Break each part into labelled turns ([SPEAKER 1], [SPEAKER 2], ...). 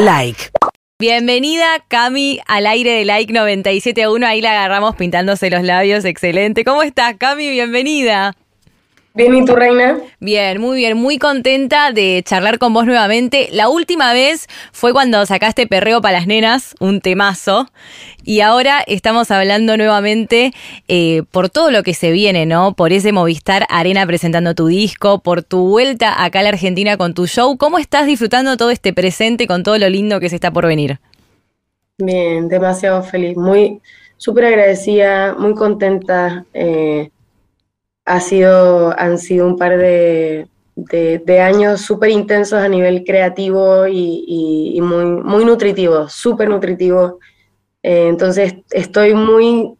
[SPEAKER 1] like.
[SPEAKER 2] Bienvenida Cami al aire de Like 97.1, ahí la agarramos pintándose los labios, excelente. ¿Cómo estás Cami? Bienvenida.
[SPEAKER 3] Bien, ¿y tu reina?
[SPEAKER 2] Bien, muy bien, muy contenta de charlar con vos nuevamente. La última vez fue cuando sacaste Perreo para las Nenas, un temazo, y ahora estamos hablando nuevamente eh, por todo lo que se viene, ¿no? Por ese Movistar Arena presentando tu disco, por tu vuelta acá a la Argentina con tu show. ¿Cómo estás disfrutando todo este presente con todo lo lindo que se está por venir?
[SPEAKER 3] Bien, demasiado feliz, muy súper agradecida, muy contenta. Eh, ha sido, han sido un par de, años súper intensos a nivel creativo y, muy, muy nutritivos, súper nutritivos. Eh, entonces estoy muy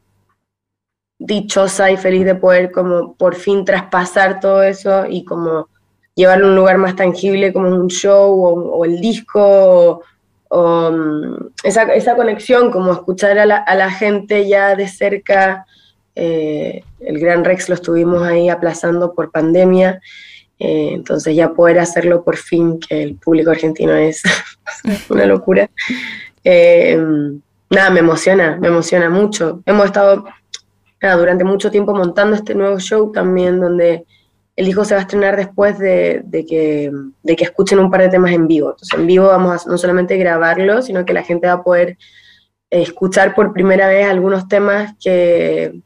[SPEAKER 3] dichosa y feliz de poder como por fin traspasar todo eso y como llevarlo a un lugar más tangible como un show o, el disco o, mm, esa, conexión, como escuchar a la, a la gente ya de cerca eh, el Gran Rex lo estuvimos ahí aplazando por pandemia, eh, entonces ya poder hacerlo por fin, que el público argentino es una locura. Eh, nada, me emociona, me emociona mucho. Hemos estado durante mucho tiempo montando este nuevo show también, donde el disco se va a estrenar después de, que, de que escuchen un par de temas en vivo. Entonces, en vivo vamos a no solamente grabarlo, sino que la gente va a poder escuchar por primera vez algunos temas que,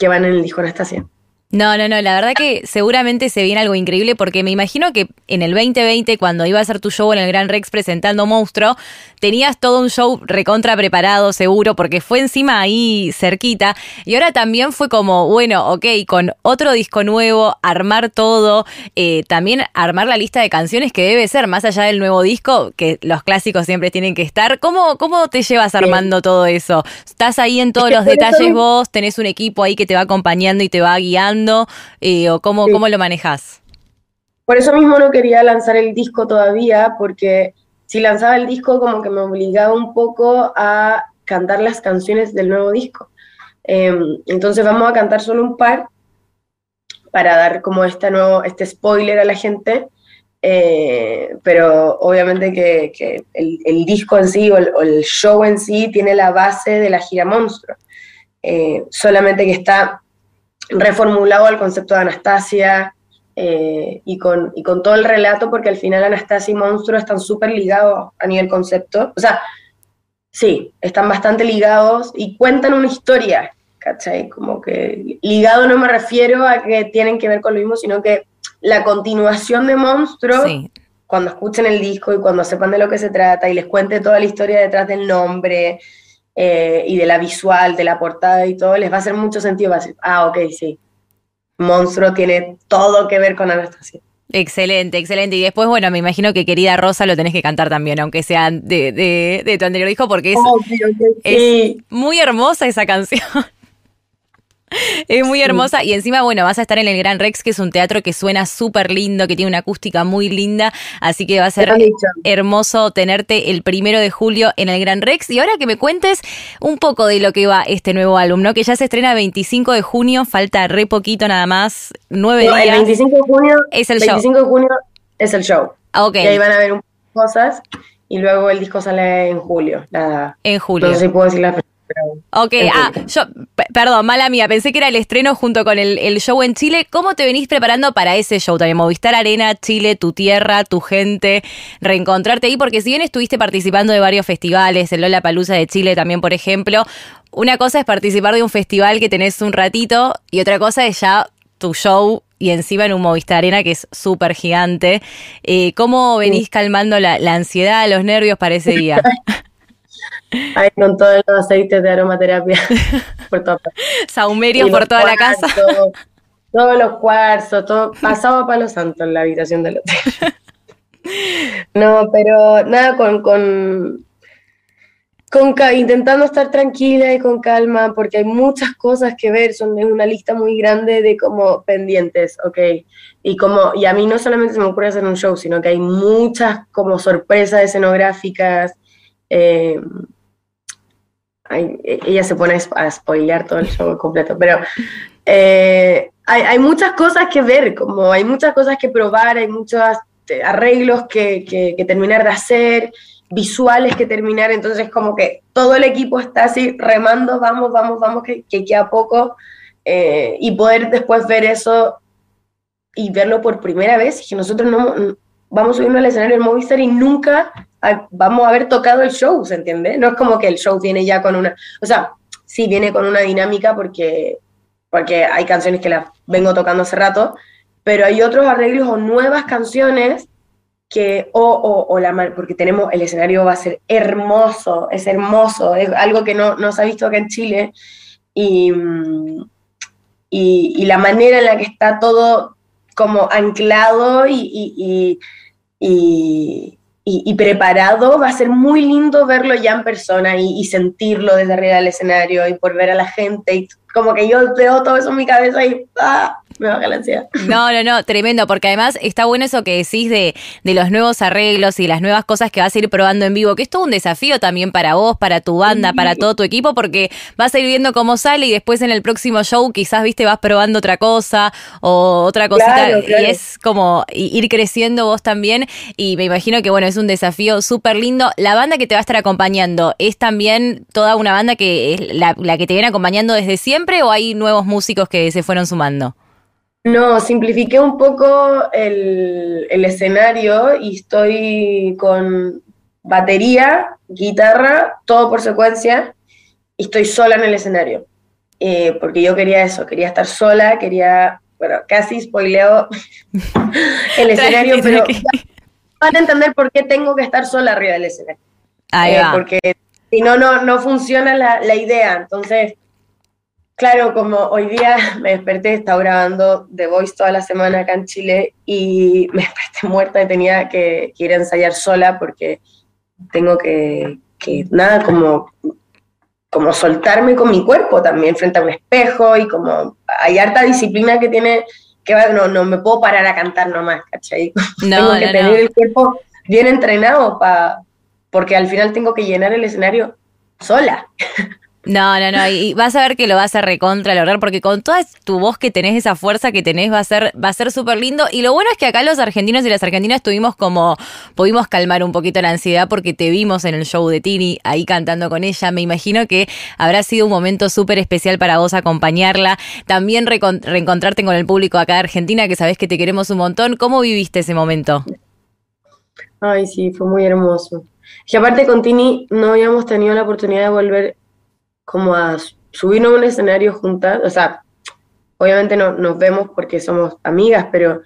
[SPEAKER 3] que van en el disco Anastasia.
[SPEAKER 2] No, no, no, la verdad que seguramente se viene algo increíble porque me imagino que en el 2020, cuando iba a hacer tu show en el Gran Rex presentando Monstruo, tenías todo un show recontra preparado, seguro, porque fue encima ahí cerquita. Y ahora también fue como, bueno, ok, con otro disco nuevo, armar todo, eh, también armar la lista de canciones que debe ser, más allá del nuevo disco, que los clásicos siempre tienen que estar. ¿Cómo, cómo te llevas armando todo eso? ¿Estás ahí en todos los detalles vos? ¿Tenés un equipo ahí que te va acompañando y te va guiando? Eh, o cómo, cómo lo manejas?
[SPEAKER 3] Por eso mismo no quería lanzar el disco todavía, porque si lanzaba el disco como que me obligaba un poco a cantar las canciones del nuevo disco. Em, entonces vamos a cantar solo un par para dar como este, nuevo, este spoiler a la gente, eh, pero obviamente que, el, disco en sí o el, show en sí tiene la base de la gira monstruo, eh, solamente que está reformulado al concepto de Anastasia eh, y, con, y con todo el relato, porque al final Anastasia y Monstruo están súper ligados a nivel concepto. O sea, sí, están bastante ligados y cuentan una historia, ¿cachai? Como que ligado no me refiero a que tienen que ver con lo mismo, sino que la continuación de Monstruo, cuando escuchen el disco y cuando sepan de lo que se trata y les cuente toda la historia detrás del nombre, eh, y de la visual, de la portada y todo, les va a hacer mucho sentido. Va a decir, ah, ok, sí. Monstruo tiene todo que ver con Anastasia.
[SPEAKER 2] Excelente, excelente. Y después, bueno, me imagino que querida Rosa lo tenés que cantar también, aunque sea de, de, tu anterior hijo, porque es, es muy hermosa esa canción. Es muy hermosa y encima, bueno, vas a estar en el Gran Rex, que es un teatro que suena súper lindo, que tiene una acústica muy linda, así que va a ser hermoso tenerte el primero de julio en el Gran Rex. Y ahora que me cuentes un poco de lo que va este nuevo álbum, ¿no? Que ya se estrena el 25 de junio, falta re poquito nada más, nueve días.
[SPEAKER 3] El 25 de junio es el 25 de junio es el show.
[SPEAKER 2] Ok. Y
[SPEAKER 3] ahí van a ver un cosas y luego el disco sale en julio.
[SPEAKER 2] En julio.
[SPEAKER 3] No sé si puedo decir la
[SPEAKER 2] Ok, ah, yo, perdón, mala mía, pensé que era el estreno junto con el, show en Chile. ¿Cómo te venís preparando para ese show también? Movistar Arena, Chile, tu tierra, tu gente, reencontrarte ahí, porque si bien estuviste participando de varios festivales, el Lola Palusa de Chile también, por ejemplo, una cosa es participar de un festival que tenés un ratito y otra cosa es ya tu show y encima en un Movistar Arena que es súper gigante. Eh, ¿Cómo venís calmando la, la ansiedad, los nervios para ese día?
[SPEAKER 3] Ahí con todos los aceites de aromaterapia por toda
[SPEAKER 2] Saumerios por toda la casa.
[SPEAKER 3] Todos los cuarzos, todo pasaba para los santos en la habitación del hotel. No, pero nada, con, con, con intentando estar tranquila y con calma, porque hay muchas cosas que ver, son una lista muy grande de como pendientes, ¿ok? Y como, y a mí no solamente se me ocurre hacer un show, sino que hay muchas como sorpresas escenográficas, eh, e, ella se pone a spoilear todo el show completo, pero eh, hay, muchas cosas que ver, como hay muchas cosas que probar, hay muchos arreglos que, terminar de hacer, visuales que terminar, entonces como que todo el equipo está así remando, vamos, vamos, vamos, que, que queda poco, eh, y poder después ver eso y verlo por primera vez, que nosotros no vamos subiendo al escenario del Movistar y nunca vamos a haber tocado el show, ¿se entiende? No es como que el show viene ya con una, o sea, sí viene con una dinámica porque, porque hay canciones que las vengo tocando hace rato, pero hay otros arreglos o nuevas canciones que, o, o, o la porque tenemos, el escenario va a ser hermoso, es hermoso, es algo que no, no se ha visto acá en Chile, y, y, y, la manera en la que está todo como anclado y, y y, preparado, va a ser muy lindo verlo ya en persona y, sentirlo desde arriba del escenario y por ver a la gente. Y como que yo veo todo eso en mi cabeza y ¡ah! Me baja la ansiedad.
[SPEAKER 2] No, no, no, tremendo, porque además está bueno eso que decís de, de los nuevos arreglos y las nuevas cosas que vas a ir probando en vivo, que es todo un desafío también para vos, para tu banda, para todo tu equipo, porque vas a ir viendo cómo sale y después en el próximo show quizás, viste, vas probando otra cosa o otra cosita y es como ir creciendo vos también y me imagino que, bueno, es un desafío súper lindo. La banda que te va a estar acompañando es también toda una banda que es la, la que te viene acompañando desde siempre o hay nuevos músicos que se fueron sumando?
[SPEAKER 3] No, simplifiqué un poco el, escenario y estoy con batería, guitarra, todo por secuencia, y estoy sola en el escenario. Eh, porque yo quería eso, quería estar sola, quería, bueno, casi spoileo el escenario, pero van a entender por qué tengo que estar sola arriba del escenario. Eh, porque si no, no, no funciona la, la idea. Entonces, Claro, como hoy día me desperté, estaba grabando The Voice toda la semana acá en Chile y me desperté muerta y tenía que, ir a ensayar sola porque tengo que, nada, como, como soltarme con mi cuerpo también frente a un espejo y como hay harta disciplina que tiene, que no, no me puedo parar a cantar nomás, ¿cachai? tengo que tener el cuerpo bien entrenado para porque al final tengo que llenar el escenario sola.
[SPEAKER 2] No, no, no, y vas a ver que lo vas a recontra lograr porque con toda tu voz que tenés, esa fuerza que tenés, va a ser va a ser súper lindo. Y lo bueno es que acá los argentinos y las argentinas tuvimos como, pudimos calmar un poquito la ansiedad porque te vimos en el show de Tini ahí cantando con ella. Me imagino que habrá sido un momento súper especial para vos acompañarla. También reencontrarte con el público acá de Argentina, que sabés que te queremos un montón. ¿Cómo viviste ese momento?
[SPEAKER 3] Ay, sí, fue muy hermoso. Y aparte con Tini no habíamos tenido la oportunidad de volver como a subirnos a un escenario juntas, o sea, obviamente no, nos vemos porque somos amigas, pero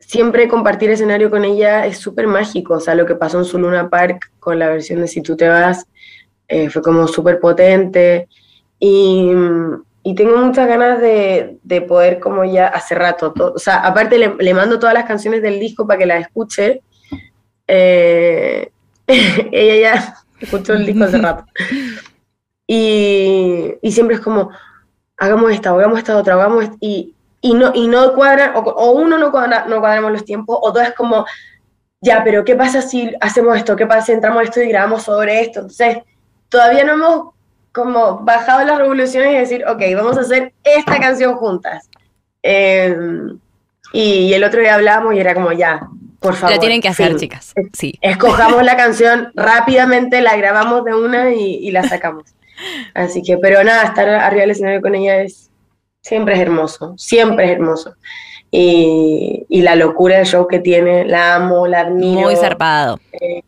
[SPEAKER 3] siempre compartir escenario con ella es súper mágico, o sea, lo que pasó en su Luna Park con la versión de Si tú te vas eh, fue como súper potente. Y, y, tengo muchas ganas de, de, poder como ya hace rato, o sea, aparte le, le, mando todas las canciones del disco para que las escuche, eh, ella ya escuchó el disco hace rato. Y, y siempre es como, hagamos esta, hagamos esta otra, hagamos y, y, no, y no cuadran, o, uno no, cuadra, no cuadramos los tiempos, o dos es como, ya, pero ¿qué pasa si hacemos esto? ¿Qué pasa si entramos esto y grabamos sobre esto? Entonces, todavía no hemos como bajado las revoluciones y decir, ok, vamos a hacer esta canción juntas. Em, y, el otro día hablábamos y era como, ya, por favor.
[SPEAKER 2] Lo tienen que hacer, chicas. Sí.
[SPEAKER 3] Escojamos la canción rápidamente, la grabamos de una y, y la sacamos. Así que, pero nada, estar arriba del escenario con ella es siempre es hermoso, siempre es hermoso. Y, y la locura del show que tiene, la amo, la admiro.
[SPEAKER 2] Muy zarpado.
[SPEAKER 3] Eh,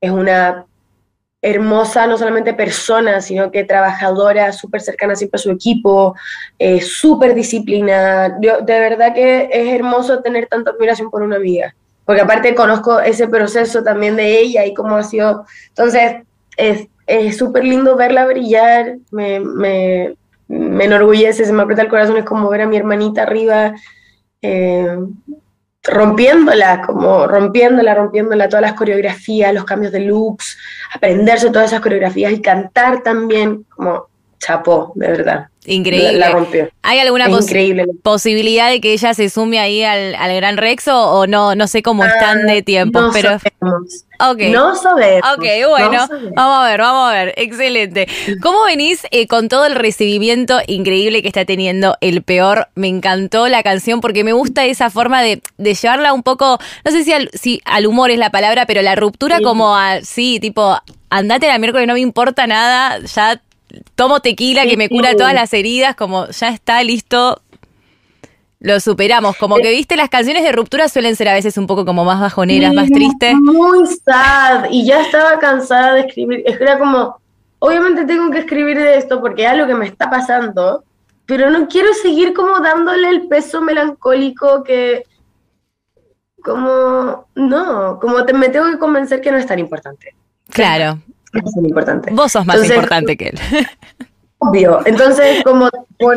[SPEAKER 3] es una hermosa, no solamente persona, sino que trabajadora, súper cercana siempre a su equipo, eh, súper disciplinada. Yo, de verdad que es hermoso tener tanta admiración por una amiga, porque aparte conozco ese proceso también de ella y cómo ha sido. Entonces, es es súper lindo verla brillar, me, me, me, enorgullece, se me aprieta el corazón, es como ver a mi hermanita arriba, eh, rompiéndola, como rompiéndola, rompiéndola, todas las coreografías, los cambios de looks, aprenderse todas esas coreografías y cantar también, como chapó, de verdad.
[SPEAKER 2] Increíble.
[SPEAKER 3] La, rompió.
[SPEAKER 2] ¿Hay alguna posibilidad de que ella se sume ahí al, Gran Rex o, no? No sé cómo están ah, de tiempo,
[SPEAKER 3] no
[SPEAKER 2] pero.
[SPEAKER 3] Sabemos. Okay. No sabemos.
[SPEAKER 2] Ok, bueno, vamos a ver, vamos a ver. Excelente. ¿Cómo venís eh, con todo el recibimiento increíble que está teniendo El Peor? Me encantó la canción porque me gusta esa forma de, llevarla un poco, no sé si al, si al humor es la palabra, pero la ruptura como a, sí, tipo, andate la miércoles, no me importa nada, ya tomo tequila que me cura todas las heridas, como ya está listo, lo superamos. Como que viste, las canciones de ruptura suelen ser a veces un poco como más bajoneras, más tristes.
[SPEAKER 3] Muy sad. Y ya estaba cansada de escribir. Era como, obviamente tengo que escribir de esto porque es algo que me está pasando, pero no quiero seguir como dándole el peso melancólico que. Como, no, como te, me tengo que convencer que no es tan importante.
[SPEAKER 2] Claro,
[SPEAKER 3] importante.
[SPEAKER 2] Vos sos más importante que él.
[SPEAKER 3] Obvio. Entonces, como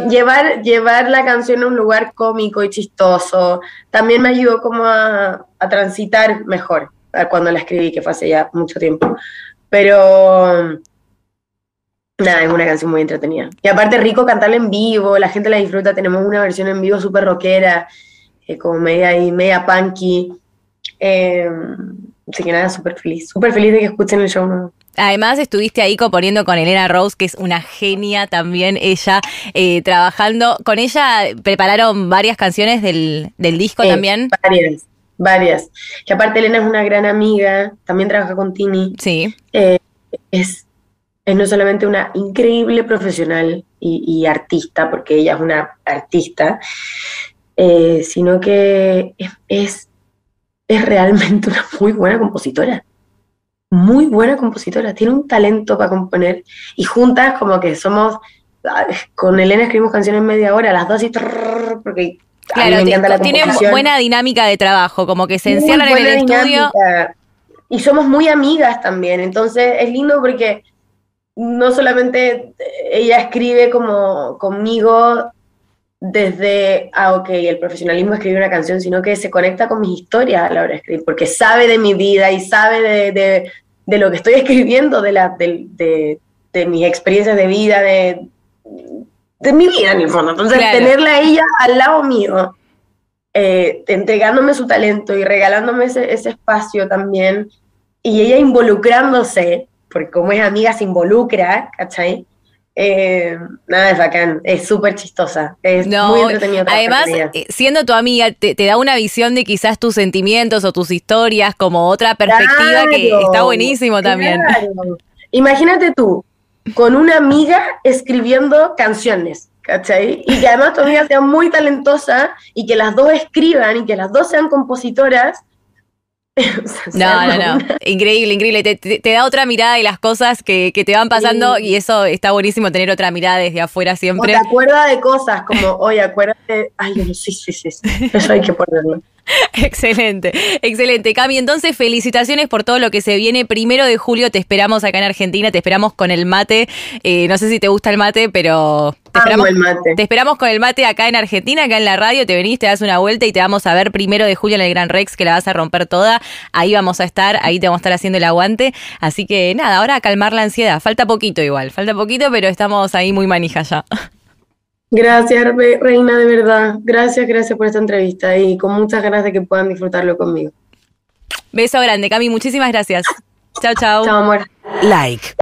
[SPEAKER 3] llevar, llevar la canción a un lugar cómico y chistoso, también me ayudó como a, transitar mejor cuando la escribí, que fue hace ya mucho tiempo. Pero nada, es una canción muy entretenida. Y aparte rico cantarla en vivo, la gente la disfruta, tenemos una versión en vivo súper rockera, eh, como media y media punky. Eh, así que nada, súper feliz, súper feliz de que escuchen el show.
[SPEAKER 2] Además estuviste ahí componiendo con Elena Rose, que es una genia también ella, eh, trabajando. Con ella prepararon varias canciones del, disco también.
[SPEAKER 3] Varias, varias. Que aparte Elena es una gran amiga, también trabaja con Tini.
[SPEAKER 2] Sí.
[SPEAKER 3] Eh, es, es no solamente una increíble profesional y, artista, porque ella es una artista, eh, sino que es, es realmente una muy buena compositora muy buena compositora, tiene un talento para componer. Y juntas como que somos, con Elena escribimos canciones media hora, las dos y porque
[SPEAKER 2] claro, me encanta la tiene buena dinámica de trabajo, como que se encierran en el estudio.
[SPEAKER 3] Y somos muy amigas también, entonces es lindo porque no solamente ella escribe como conmigo desde, ah, ok, el profesionalismo escribe una canción, sino que se conecta con mis historias a la hora de escribir, porque sabe de mi vida y sabe de, de, lo que estoy escribiendo, de, la, de, de, mis experiencias de vida, de, de mi vida en el fondo. Entonces, tenerla a ella al lado mío, eh, entregándome su talento y regalándome ese, ese espacio también, y ella involucrándose, porque como es amiga se involucra, ¿cachai? Eh, nada, es bacán, es súper chistosa, es muy entretenido.
[SPEAKER 2] Además, eh, siendo tu amiga, te, da una visión de quizás tus sentimientos o tus historias como otra perspectiva que está buenísimo también.
[SPEAKER 3] Imagínate tú, con una amiga escribiendo canciones, ¿cachai? Y que además tu amiga sea muy talentosa y que las dos escriban y que las dos sean compositoras
[SPEAKER 2] no, no, no. Increíble, increíble. Te, da otra mirada de las cosas que, te van pasando y eso está buenísimo tener otra mirada desde afuera siempre.
[SPEAKER 3] O te acuerdas de cosas como, oye, acuérdate. Ay, sí, sí, sí. Eso hay que ponerlo.
[SPEAKER 2] Excelente, excelente. Cami, entonces felicitaciones por todo lo que se viene. Primero de julio te esperamos acá en Argentina, te esperamos con el mate. Eh, no sé si te gusta el mate, pero te esperamos, te esperamos con el mate acá en Argentina, acá en la radio. Te venís, te das una vuelta y te vamos a ver primero de julio en el Gran Rex, que la vas a romper toda. Ahí vamos a estar, ahí te vamos a estar haciendo el aguante. Así que nada, ahora a calmar la ansiedad. Falta poquito igual, falta poquito, pero estamos ahí muy manija ya.
[SPEAKER 3] Gracias, Reina, de verdad. Gracias, gracias por esta entrevista y con muchas ganas de que puedan disfrutarlo conmigo.
[SPEAKER 2] Beso grande, Cami. Muchísimas gracias. Chao, chao.
[SPEAKER 3] Chao, amor.
[SPEAKER 2] Like.